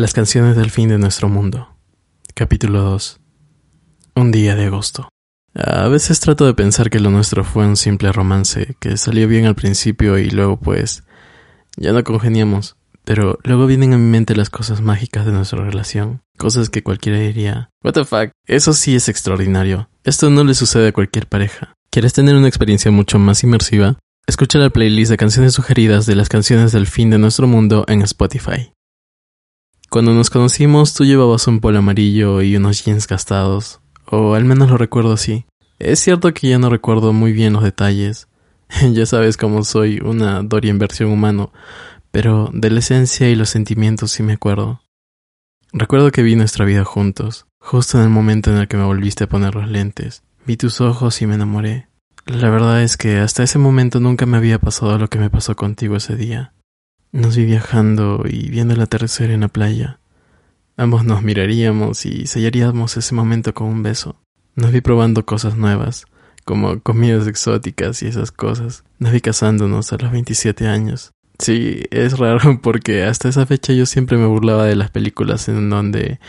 Las canciones del fin de nuestro mundo. Capítulo 2. Un día de agosto. A veces trato de pensar que lo nuestro fue un simple romance que salió bien al principio y luego pues ya no congeniamos. Pero luego vienen a mi mente las cosas mágicas de nuestra relación. Cosas que cualquiera diría, what the fuck, eso sí es extraordinario. Esto no le sucede a cualquier pareja. ¿Quieres tener una experiencia mucho más inmersiva? Escucha la playlist de canciones sugeridas de las canciones del fin de nuestro mundo en Spotify. Cuando nos conocimos tú llevabas un polo amarillo y unos jeans gastados, o al menos lo recuerdo así. Es cierto que ya no recuerdo muy bien los detalles. ya sabes cómo soy, una Dory en versión humano, pero de la esencia y los sentimientos sí me acuerdo. Recuerdo que vi nuestra vida juntos, justo en el momento en el que me volviste a poner los lentes. Vi tus ojos y me enamoré. La verdad es que hasta ese momento nunca me había pasado lo que me pasó contigo ese día. Nos vi viajando y viendo el atardecer en la playa. Ambos nos miraríamos y sellaríamos ese momento con un beso. Nos vi probando cosas nuevas, como comidas exóticas y esas cosas. Nos vi casándonos a los 27 años. Sí, es raro porque hasta esa fecha yo siempre me burlaba de las películas en donde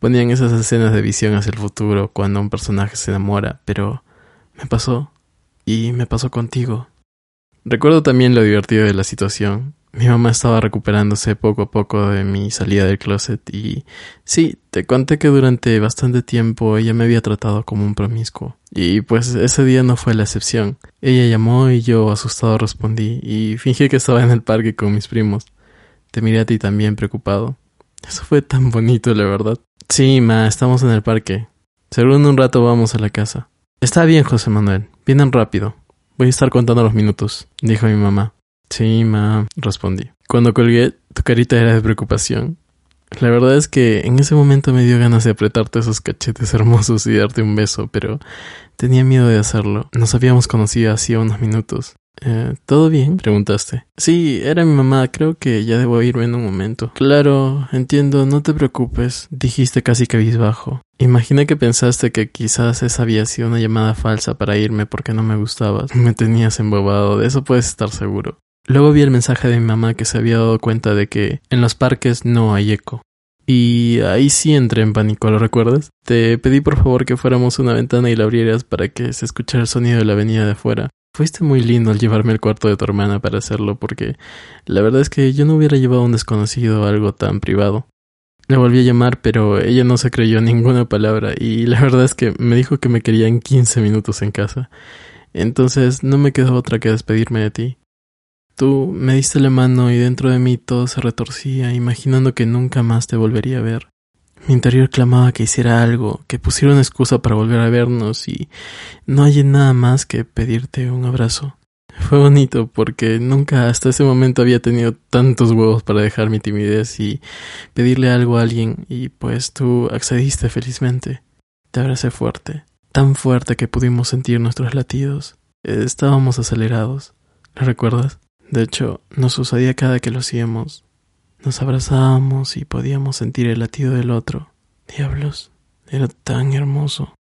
ponían esas escenas de visión hacia el futuro cuando un personaje se enamora, pero me pasó y me pasó contigo. Recuerdo también lo divertido de la situación. Mi mamá estaba recuperándose poco a poco de mi salida del closet y sí, te conté que durante bastante tiempo ella me había tratado como un promiscuo. Y pues ese día no fue la excepción. Ella llamó y yo asustado respondí y fingí que estaba en el parque con mis primos. Te miré a ti también preocupado. Eso fue tan bonito, la verdad. Sí, ma, estamos en el parque. Seguro en un rato vamos a la casa. Está bien, José Manuel. Vienen rápido. Voy a estar contando los minutos, dijo mi mamá. Sí, ma, respondí. Cuando colgué, tu carita era de preocupación. La verdad es que en ese momento me dio ganas de apretarte esos cachetes hermosos y darte un beso, pero tenía miedo de hacerlo. Nos habíamos conocido hacía unos minutos. Eh, ¿Todo bien? preguntaste. Sí, era mi mamá, creo que ya debo irme en un momento. Claro, entiendo, no te preocupes, dijiste casi cabizbajo. Imagina que pensaste que quizás esa había sido una llamada falsa para irme porque no me gustabas. Me tenías embobado, de eso puedes estar seguro. Luego vi el mensaje de mi mamá que se había dado cuenta de que en los parques no hay eco. Y ahí sí entré en pánico, ¿lo recuerdas? Te pedí por favor que fuéramos a una ventana y la abrieras para que se escuchara el sonido de la avenida de afuera. Fuiste muy lindo al llevarme al cuarto de tu hermana para hacerlo porque la verdad es que yo no hubiera llevado a un desconocido algo tan privado. Le volví a llamar, pero ella no se creyó ninguna palabra y la verdad es que me dijo que me quería en 15 minutos en casa. Entonces no me quedó otra que despedirme de ti. Tú me diste la mano y dentro de mí todo se retorcía, imaginando que nunca más te volvería a ver. Mi interior clamaba que hiciera algo, que pusiera una excusa para volver a vernos y no hay nada más que pedirte un abrazo. Fue bonito porque nunca hasta ese momento había tenido tantos huevos para dejar mi timidez y pedirle algo a alguien y pues tú accediste felizmente. Te abracé fuerte, tan fuerte que pudimos sentir nuestros latidos. Estábamos acelerados. ¿Lo recuerdas? De hecho, nos sucedía cada que lo hacíamos. Nos abrazábamos y podíamos sentir el latido del otro. Diablos, era tan hermoso.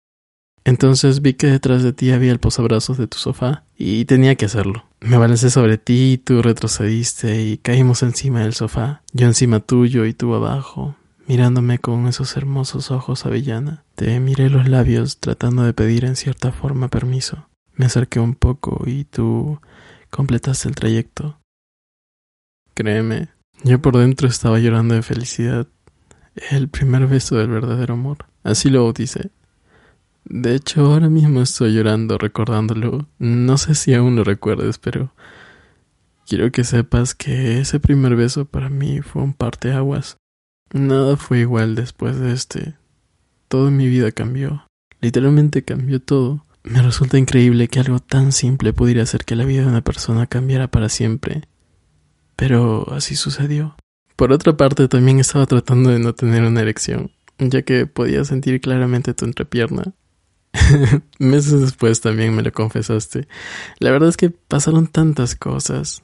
Entonces vi que detrás de ti había el posabrazos de tu sofá y tenía que hacerlo. Me balancé sobre ti, tú retrocediste y caímos encima del sofá, yo encima tuyo y tú abajo, mirándome con esos hermosos ojos avellana. Te miré los labios tratando de pedir en cierta forma permiso. Me acerqué un poco y tú completaste el trayecto. Créeme, yo por dentro estaba llorando de felicidad. El primer beso del verdadero amor. Así lo bauticé. De hecho, ahora mismo estoy llorando recordándolo. No sé si aún lo recuerdes, pero quiero que sepas que ese primer beso para mí fue un parteaguas. Nada fue igual después de este. Todo en mi vida cambió. Literalmente cambió todo. Me resulta increíble que algo tan simple pudiera hacer que la vida de una persona cambiara para siempre. Pero así sucedió. Por otra parte, también estaba tratando de no tener una erección, ya que podía sentir claramente tu entrepierna. Meses después también me lo confesaste. La verdad es que pasaron tantas cosas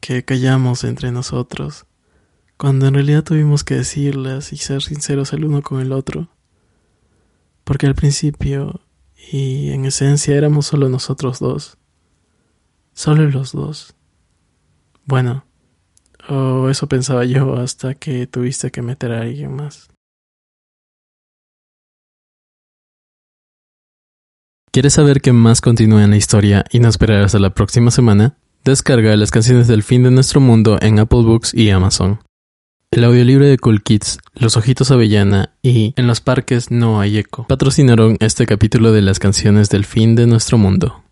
que callamos entre nosotros, cuando en realidad tuvimos que decirlas y ser sinceros el uno con el otro. Porque al principio y en esencia éramos solo nosotros dos. Solo los dos. Bueno, o eso pensaba yo hasta que tuviste que meter a alguien más. ¿Quieres saber qué más continúa en la historia y no esperar hasta la próxima semana? Descarga las canciones del fin de nuestro mundo en Apple Books y Amazon. El audiolibro de Cool Kids, Los Ojitos Avellana y En los Parques No hay eco patrocinaron este capítulo de las canciones del fin de nuestro mundo.